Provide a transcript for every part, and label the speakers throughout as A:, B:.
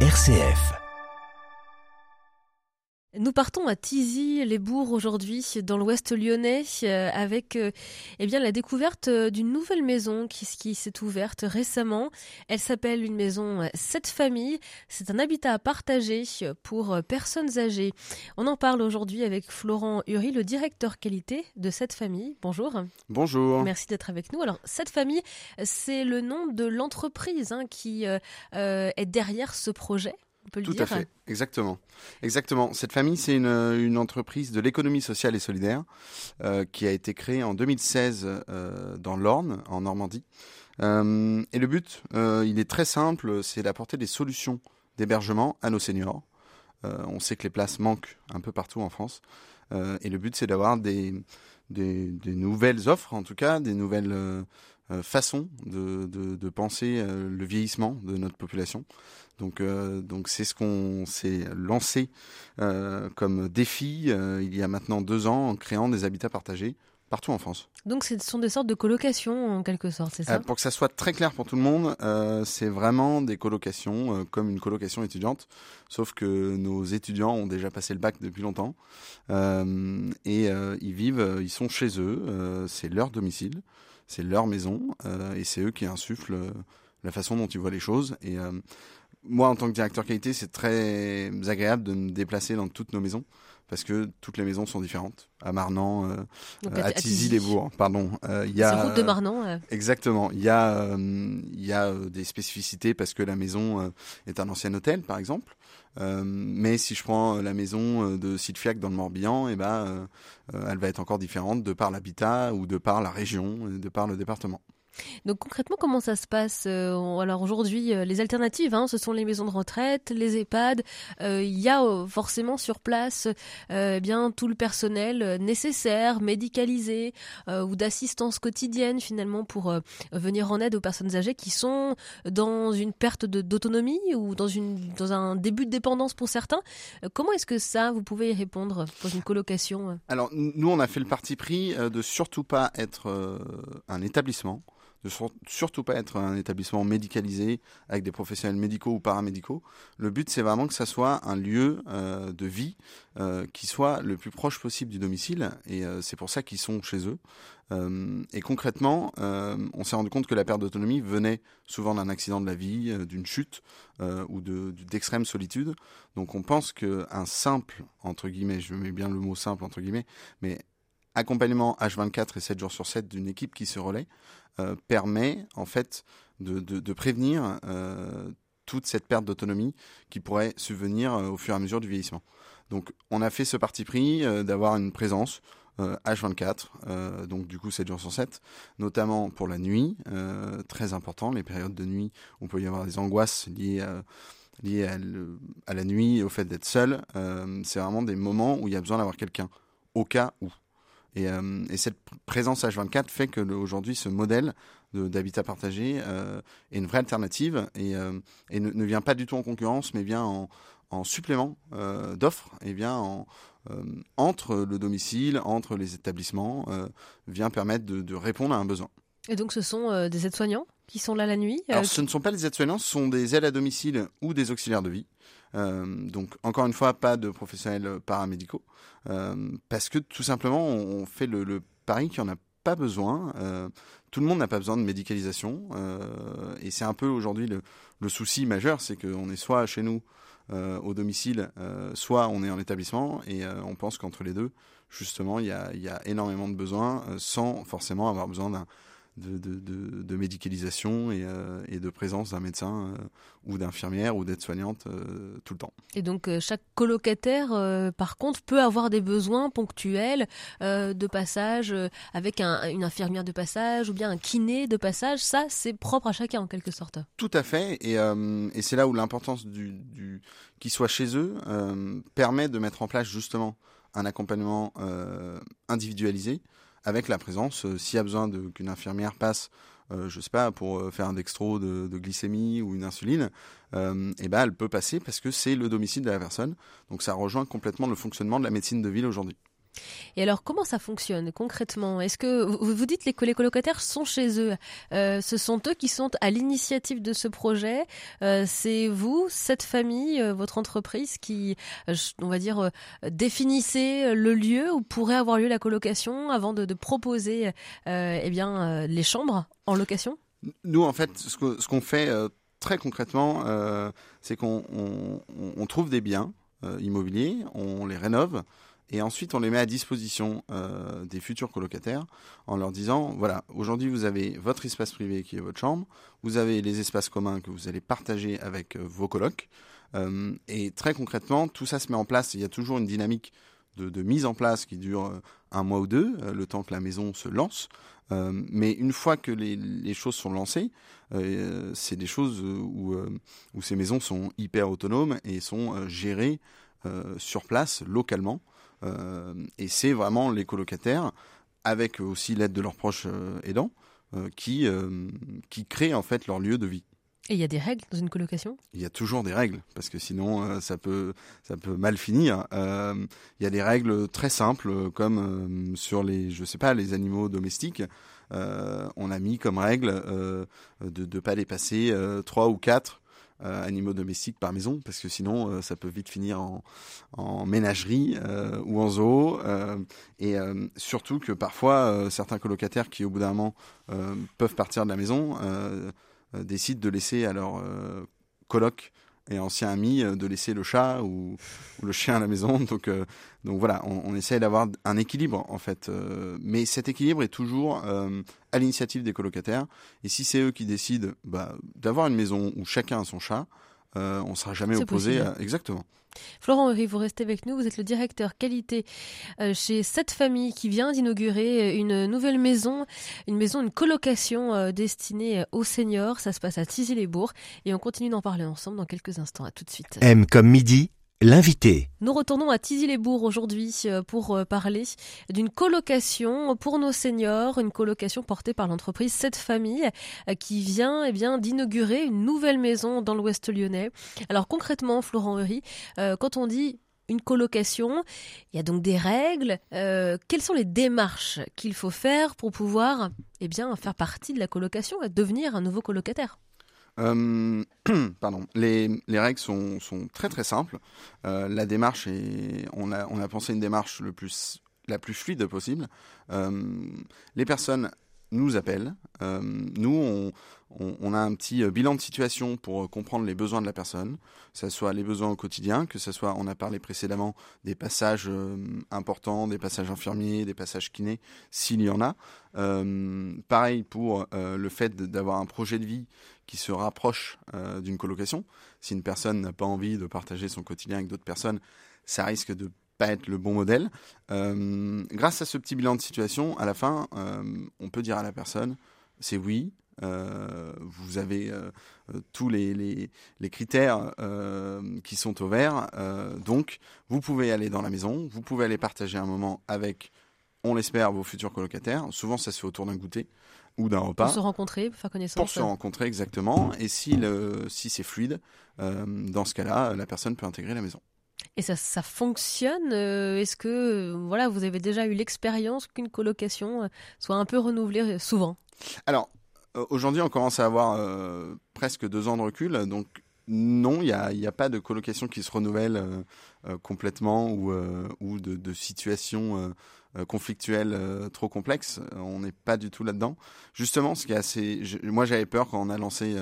A: RCF.
B: Nous partons à Tizy-les-Bourgs aujourd'hui, dans l'ouest lyonnais, euh, avec euh, eh bien, la découverte euh, d'une nouvelle maison qui, qui s'est ouverte récemment. Elle s'appelle une maison Cette Famille. C'est un habitat partagé pour personnes âgées. On en parle aujourd'hui avec Florent Uri, le directeur qualité de Cette Famille. Bonjour.
C: Bonjour.
B: Merci d'être avec nous. Alors, Cette Famille, c'est le nom de l'entreprise hein, qui est derrière ce projet.
C: Tout à fait, exactement. Exactement. Cette famille, c'est une, entreprise de l'économie sociale et solidaire euh, qui a été créée en 2016 euh, dans l'Orne, en Normandie. Euh, et le but, il est très simple, c'est d'apporter des solutions d'hébergement à nos seniors. on sait que les places manquent un peu partout en France. et le but, c'est d'avoir des, des, nouvelles offres, en tout cas, des nouvelles façons de, de penser le vieillissement de notre population. Donc, euh, donc c'est ce qu'on s'est lancé euh, comme défi euh, il y a maintenant deux ans en créant des habitats partagés partout en France.
B: Donc ce sont des sortes de colocations en quelque sorte, c'est ça?
C: Pour que ça soit très clair pour tout le monde, c'est vraiment des colocations comme une colocation étudiante, sauf que nos étudiants ont déjà passé le bac depuis longtemps et ils vivent, ils sont chez eux, c'est leur domicile, c'est leur maison et c'est eux qui insufflent la façon dont ils voient les choses. Et moi, en tant que directeur qualité, c'est très agréable de me déplacer dans toutes nos maisons parce que toutes les maisons sont différentes. À Marnan, euh, à, Tizy-les-Bourgs, pardon.
B: Euh, y a route de Marnan.
C: Exactement. Il y a, euh, y a des spécificités parce que la maison est un ancien hôtel, par exemple. mais si je prends la maison de Sylphiac dans le Morbihan, et eh ben, elle va être encore différente de par l'habitat ou de par la région, de par le département.
B: Donc concrètement, comment ça se passe euh, Alors aujourd'hui, euh, les alternatives, hein, ce sont les maisons de retraite, les EHPAD. Euh, il y a forcément sur place eh bien tout le personnel nécessaire, médicalisé ou d'assistance quotidienne finalement pour venir en aide aux personnes âgées qui sont dans une perte d'autonomie ou dans, une, dans un début de dépendance pour certains. comment est-ce que ça, vous pouvez y répondre pour une colocation
C: Alors nous, on a fait le parti pris de surtout pas être un établissement de surtout pas être un établissement médicalisé avec des professionnels médicaux ou paramédicaux. Le but, c'est vraiment que ça soit un lieu euh, de vie euh, qui soit le plus proche possible du domicile, et euh, c'est pour ça qu'ils sont chez eux. et concrètement, on s'est rendu compte que la perte d'autonomie venait souvent d'un accident de la vie, d'une chute ou d'extrême solitude. Donc on pense qu'un simple, entre guillemets, je mets bien le mot simple, entre guillemets, mais accompagnement H24 et 7 jours sur 7 d'une équipe qui se relaie euh, permet en fait de, prévenir euh, toute cette perte d'autonomie qui pourrait subvenir euh, au fur et à mesure du vieillissement. Donc on a fait ce parti pris d'avoir une présence H24, donc du coup 7 jours sur 7, notamment pour la nuit, très important, les périodes de nuit où on peut y avoir des angoisses liées à, la nuit, au fait d'être seul. c'est vraiment des moments où il y a besoin d'avoir quelqu'un, au cas où. Euh, et, cette présence H24 fait que aujourd'hui, ce modèle d'habitat partagé euh, est une vraie alternative et, euh, ne, vient pas du tout en concurrence, mais vient en, supplément d'offres et vient entre le domicile, entre les établissements, vient permettre de, répondre à un besoin.
B: Et donc ce sont des aides-soignants qui sont là la nuit
C: Alors ce ne sont pas des aides-soignants, ce sont des aides à domicile ou des auxiliaires de vie. Euh, donc encore une fois, pas de professionnels paramédicaux, euh, parce que tout simplement, on fait le, pari qu'il n'y en a pas besoin. Euh, tout le monde n'a pas besoin de médicalisation. et c'est un peu aujourd'hui le, souci majeur, c'est qu'on est soit chez nous au domicile, soit on est en établissement. Et on pense qu'entre les deux, justement, il y a, y a, énormément de besoins sans forcément avoir besoin d'un de, de, de, médicalisation et, euh, et, de présence d'un médecin euh, ou d'infirmière ou d'aide-soignante euh, tout le temps.
B: Et donc chaque colocataire, par contre, peut avoir des besoins ponctuels de passage avec un, une infirmière de passage ou bien un kiné de passage. Ça, c'est propre à chacun en quelque sorte.
C: Tout à fait. Et, et c'est là où l'importance du, du qu'ils soient chez eux permet de mettre en place justement un accompagnement individualisé avec la présence, euh, s'il y a besoin qu'une infirmière passe, euh, je sais pas, pour euh, faire un dextro de, glycémie ou une insuline, et eh ben elle peut passer parce que c'est le domicile de la personne. Donc ça rejoint complètement le fonctionnement de la médecine de ville aujourd'hui.
B: Et alors, comment ça fonctionne concrètement? Est-ce que vous, dites que les colocataires sont chez eux? Euh, Ce sont eux qui sont à l'initiative de ce projet. Euh, c'est vous, cette famille, euh, votre entreprise qui, on va dire, définissez le lieu où pourrait avoir lieu la colocation avant de, proposer, eh bien, les chambres en location?
C: Nous, en fait, ce qu'on fait très concrètement, c'est qu'on on, trouve des biens immobiliers, on les rénove et ensuite on les met à disposition euh, des futurs colocataires en leur disant voilà aujourd'hui vous avez votre espace privé qui est votre chambre vous avez les espaces communs que vous allez partager avec euh, vos colocs euh, et très concrètement tout ça se met en place. Il y a toujours une dynamique de, mise en place qui dure un mois ou deux le temps que la maison se lance. Mais une fois que les, choses sont lancées c'est des choses où, où ces maisons sont hyper autonomes et sont gérées sur place localement euh, et c'est vraiment les colocataires, avec aussi l'aide de leurs proches euh, aidants, euh, qui, qui créent en fait leur lieu de vie.
B: Et il y a des règles dans une colocation?
C: Il y a toujours des règles, parce que sinon ça, peut, ça peut mal finir. il y a des règles très simples, comme sur les, je sais pas, les animaux domestiques. on a mis comme règle de ne pas dépasser trois ou quatre euh, animaux domestiques par maison, parce que sinon euh, ça peut vite finir en, en ménagerie euh, ou en zoo. et surtout que parfois certains colocataires qui au bout d'un moment peuvent partir de la maison décident de laisser à leur coloc et ancien ami euh, de laisser le chat ou, le chien à la maison. Donc, euh, donc voilà, on, on essaie d'avoir un équilibre en fait. Euh, mais cet équilibre est toujours à l'initiative des colocataires. Et si c'est eux qui décident bah, d'avoir une maison où chacun a son chat, on ne sera jamais opposé. À... Exactement.
B: Florent Henry, vous restez avec nous. Vous êtes le directeur qualité euh, chez cette famille qui vient d'inaugurer euh, une nouvelle maison, une maison, une colocation euh, destinée aux seniors. Ça se passe à Tizy-les-Bourgs et on continue d'en parler ensemble dans quelques instants. À tout de suite.
A: M comme midi, L'invité.
B: Nous retournons à Tizy-les-Bourgs aujourd'hui euh, pour euh, parler d'une colocation pour nos seniors, une colocation portée par l'entreprise Cette Famille euh, qui vient eh bien d'inaugurer une nouvelle maison dans l'Ouest lyonnais. Alors concrètement, Florent Heury, quand on dit une colocation, il y a donc des règles. quelles sont les démarches qu'il faut faire pour pouvoir eh bien faire partie de la colocation et devenir un nouveau colocataire?
C: Euh, pardon. Les, les, règles sont, sont, très très simples. Euh, la démarche est, on a, on a pensé une démarche le plus, la plus fluide possible. Euh, les personnes nous appellent. Euh, nous, on, on, a un petit euh, bilan de situation pour euh, comprendre les besoins de la personne, que ce soit les besoins au quotidien, que ce soit, on a parlé précédemment des passages importants, des passages infirmiers, des passages kinés, s'il y en a. pareil pour le fait d'avoir un projet de vie qui se rapproche d'une colocation. Si une personne n'a pas envie de partager son quotidien avec d'autres personnes, ça risque de pas être le bon modèle. grâce à ce petit bilan de situation, à la fin, on peut dire à la personne, c'est oui, euh, vous avez euh, tous les, les, critères euh, qui sont au vert. donc, vous pouvez aller dans la maison, vous pouvez aller partager un moment avec, on l'espère, vos futurs colocataires. Souvent, ça se fait autour d'un goûter ou d'un repas.
B: Pour se rencontrer, pour faire connaissance.
C: Pour se rencontrer, exactement. Et si, le, si c'est fluide, dans ce cas-là, la personne peut intégrer la maison.
B: Et ça, ça fonctionne Est-ce que voilà, vous avez déjà eu l'expérience qu'une colocation soit un peu renouvelée souvent?
C: Alors, euh, aujourd'hui, on commence à avoir euh, presque deux ans de recul, donc non, il n'y a, a, pas de colocation qui se renouvelle euh, complètement ou, ou de, de situations conflictuelles trop complexes. On n'est pas du tout là-dedans. Justement, ce qui est assez, moi j'avais peur quand on a lancé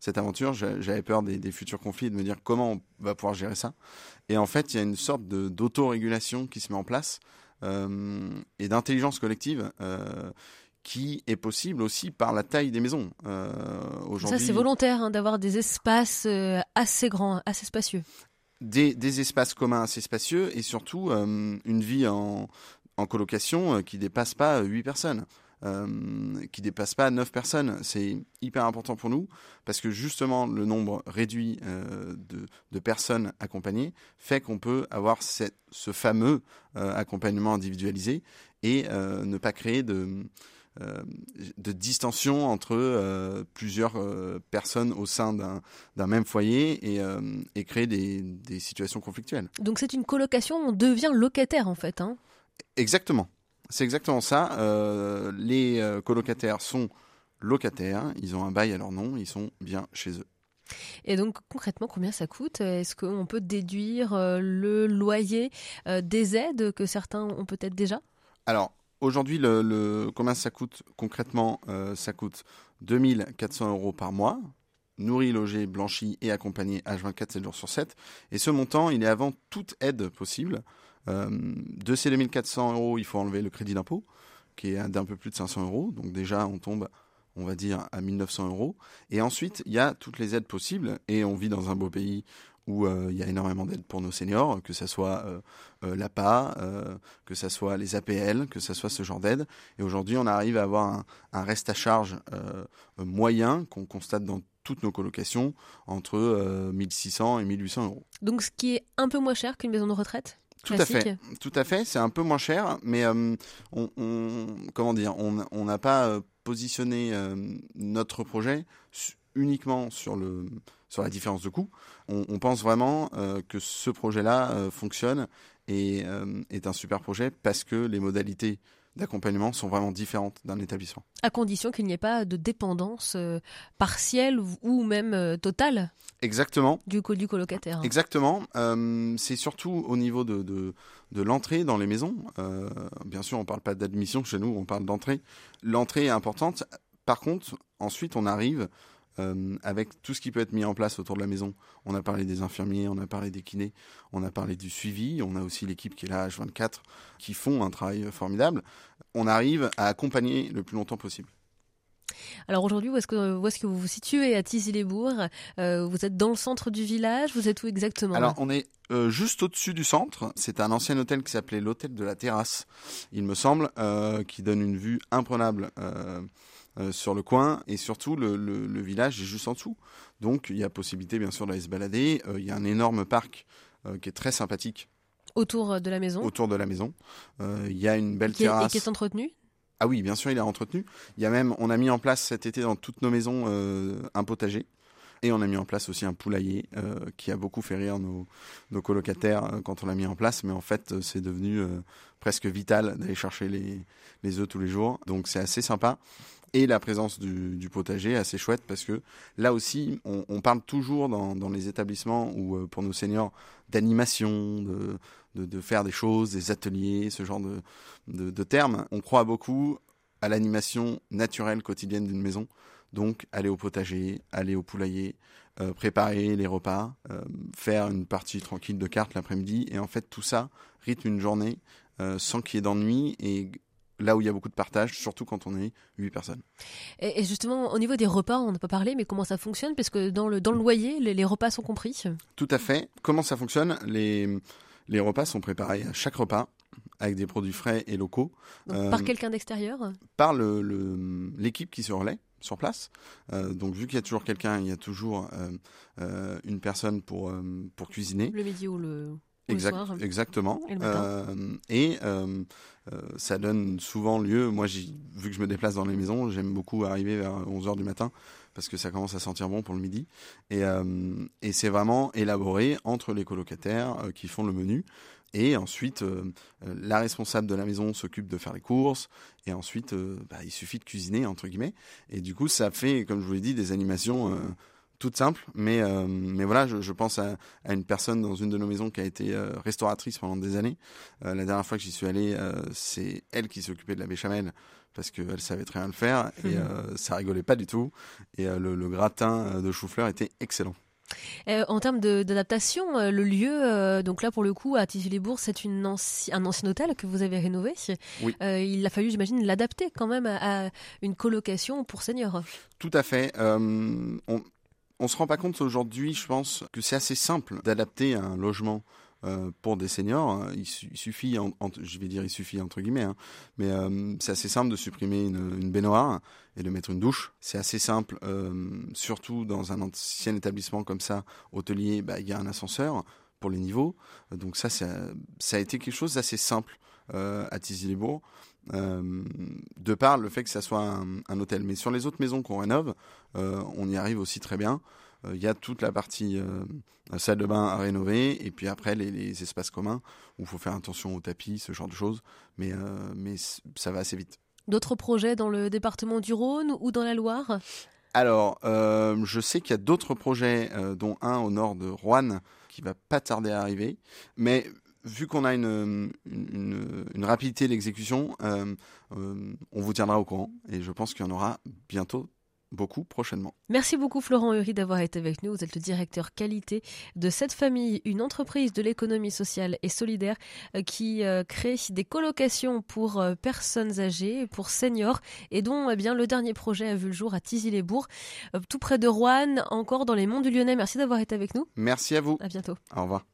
C: cette aventure, j'avais peur des, des, futurs conflits, de me dire comment on va pouvoir gérer ça. Et en fait, il y a une sorte d'autorégulation qui se met en place et d'intelligence collective qui est possible aussi par la taille des maisons. Euh,
B: ça, c'est volontaire hein, d'avoir des espaces euh, assez grands, assez spacieux.
C: Des, des, espaces communs assez spacieux et surtout euh, une vie en, en colocation qui dépasse pas 8 personnes. qui dépasse pas 9 personnes. C'est hyper important pour nous parce que justement le nombre réduit de, de, personnes accompagnées fait qu'on peut avoir ce fameux accompagnement individualisé et ne pas créer de, euh, de distension entre euh, plusieurs euh, personnes au sein d'un même foyer et, créer des, des, situations conflictuelles.
B: Donc c'est une colocation, on devient locataire en fait. Hein
C: Exactement. C'est exactement ça. Euh, les euh, colocataires sont locataires, ils ont un bail à leur nom, ils sont bien chez eux.
B: Et donc concrètement, combien ça coûte? Est-ce qu'on peut déduire euh, le loyer des aides que certains ont peut-être déjà?
C: Alors aujourd'hui, le, combien ça coûte concrètement? Ça coûte 2400 euros par mois, nourri, logé, blanchi et accompagné H24 7 jours sur 7. Et ce montant, il est avant toute aide possible. Euh, de ces 2400 euros, il faut enlever le crédit d'impôt, qui est d'un peu plus de 500 euros. Donc déjà, on tombe, on va dire, à 1900 euros. Et ensuite, il y a toutes les aides possibles. Et on vit dans un beau pays où euh, il y a énormément d'aides pour nos seniors, que ce soit euh, l'APA, que ce soit les APL, que ce soit ce genre d'aide. Et aujourd'hui, on arrive à avoir un, un reste à charge moyen qu'on constate dans toutes nos colocations entre 1600 et 1800 euros.
B: Donc ce qui est un peu moins cher qu'une maison de retraite?
C: Tout à fait, tout à fait. C'est un peu moins cher, mais euh, on, comment dire, on n'a pas euh, positionné euh, notre projet uniquement sur le sur la différence de coût. On, pense vraiment que ce projet-là fonctionne et est un super projet parce que les modalités d'accompagnement sont vraiment différentes d'un établissement.
B: À condition qu'il n'y ait pas de dépendance partielle ou même totale
C: Exactement.
B: Du, du colocataire. Hein.
C: Exactement. Euh, c'est surtout au niveau de, de, l'entrée dans les maisons. Euh, bien sûr, on ne parle pas d'admission chez nous, on parle d'entrée. L'entrée est importante. Par contre, ensuite, on arrive euh, avec tout ce qui peut être mis en place autour de la maison. On a parlé des infirmiers, on a parlé des kinés, on a parlé du suivi, on a aussi l'équipe qui est là, H24, qui font un travail formidable. On arrive à accompagner le plus longtemps possible.
B: Alors aujourd'hui, où est-ce que, où est-ce que vous vous situez à Tizy-les-Bourgs? Euh, Vous êtes dans le centre du village? Vous êtes où exactement?
C: Alors on est euh, juste au-dessus du centre. C'est un ancien hôtel qui s'appelait l'hôtel de la terrasse, il me semble, euh, qui donne une vue imprenable. Sur le coin et surtout le, le, village est juste en dessous. Donc il y a possibilité bien sûr d'aller se balader. il y a un énorme parc qui est très sympathique.
B: Autour de la maison
C: Autour de la maison. Il y a une belle terrasse.
B: et qui est entretenue?
C: Ah oui, bien sûr, il est entretenu. Il y a même, on a mis en place cet été dans toutes nos maisons euh, un potager. Et on a mis en place aussi un poulailler euh, qui a beaucoup fait rire nos, colocataires euh, quand on l'a mis en place. Mais en fait, c'est devenu presque vital d'aller chercher les, les œufs tous les jours. Donc c'est assez sympa. Et la présence du, potager assez chouette parce que là aussi, on, parle toujours dans, les établissements ou pour nos seniors d'animation, de, faire des choses, des ateliers, ce genre de, de, termes. On croit beaucoup à l'animation naturelle quotidienne d'une maison. Donc, aller au potager, aller au poulailler, euh, préparer les repas, euh, faire une partie tranquille de cartes l'après-midi. Et en fait, tout ça rythme une journée euh, sans qu'il y ait d'ennui et là où il y a beaucoup de partage, surtout quand on est 8 personnes.
B: Et, justement, au niveau des repas, on n'a pas parlé, mais comment ça fonctionne? Parce que dans le, dans le loyer, les, les, repas sont compris
C: Tout à fait. Comment ça fonctionne? Les, les repas sont préparés à chaque repas avec des produits frais et locaux.
B: par euh, quelqu'un d'extérieur?
C: Par l'équipe le, qui se relaie sur place. Euh, donc vu qu'il y a toujours quelqu'un, il y a toujours euh, une personne pour, pour cuisiner.
B: Le midi ou le,
C: soir. Exactement. Et, ça donne souvent lieu, moi vu que je me déplace dans les maisons, j'aime beaucoup arriver vers 11h du matin parce que ça commence à sentir bon pour le midi. Et, euh, et c'est vraiment élaboré entre les colocataires euh, qui font le menu. Et ensuite, euh, la responsable de la maison s'occupe de faire les courses. Et ensuite, bah, il suffit de cuisiner, entre guillemets. Et du coup, ça fait, comme je vous l'ai dit, des animations toutes simples. Mais, mais voilà, je, je pense à, à, une personne dans une de nos maisons qui a été restauratrice pendant des années. la dernière fois que j'y suis allé, c'est elle qui s'occupait de la béchamel parce qu'elle savait très bien le faire et mhm. euh, ça rigolait pas du tout. Et euh, le, gratin euh, de chou-fleur était excellent.
B: en termes d'adaptation, le lieu, donc là pour le coup à Tizy-les-Bourgs, c'est un ancien hôtel que vous avez rénové.
C: Oui.
B: il a fallu, j'imagine, l'adapter quand même à, une colocation pour seniors.
C: Tout à fait. on, on se rend pas compte aujourd'hui, je pense, que c'est assez simple d'adapter un logement euh, pour des seniors, hein, il, suffit, je vais dire il suffit entre guillemets, hein, mais euh, c'est assez simple de supprimer une, baignoire et de mettre une douche. C'est assez simple, euh, surtout dans un ancien établissement comme ça, hôtelier, bah, il y a un ascenseur pour les niveaux. Donc ça, ça, a été quelque chose d'assez simple à Tizy-les-Bourgs. De par le fait que ça soit un, un, hôtel. Mais sur les autres maisons qu'on rénove, on y arrive aussi très bien. il y a toute la partie salle de bain à rénover, et puis après les, les espaces communs où il faut faire attention aux tapis, ce genre de choses, mais, mais ça va assez vite.
B: D'autres projets dans le département du Rhône ou dans la Loire?
C: Alors, euh, je sais qu'il y a d'autres projets, euh, dont un au nord de Rouen, qui va pas tarder à arriver. Mais vu qu'on a une, une, rapidité d'exécution, euh, on vous tiendra au courant. Et je pense qu'il y en aura bientôt beaucoup prochainement.
B: Merci beaucoup Florent Uri d'avoir été avec nous. Vous êtes le directeur qualité de cette famille, une entreprise de l'économie sociale et solidaire euh, qui euh, crée des colocations pour euh, personnes âgées, pour seniors et dont eh bien le dernier projet a vu le jour à Tizy-les-Bourgs, tout près de Rouen, encore dans les monts du Lyonnais. Merci d'avoir été avec nous.
C: Merci à vous.
B: À bientôt.
C: Au revoir.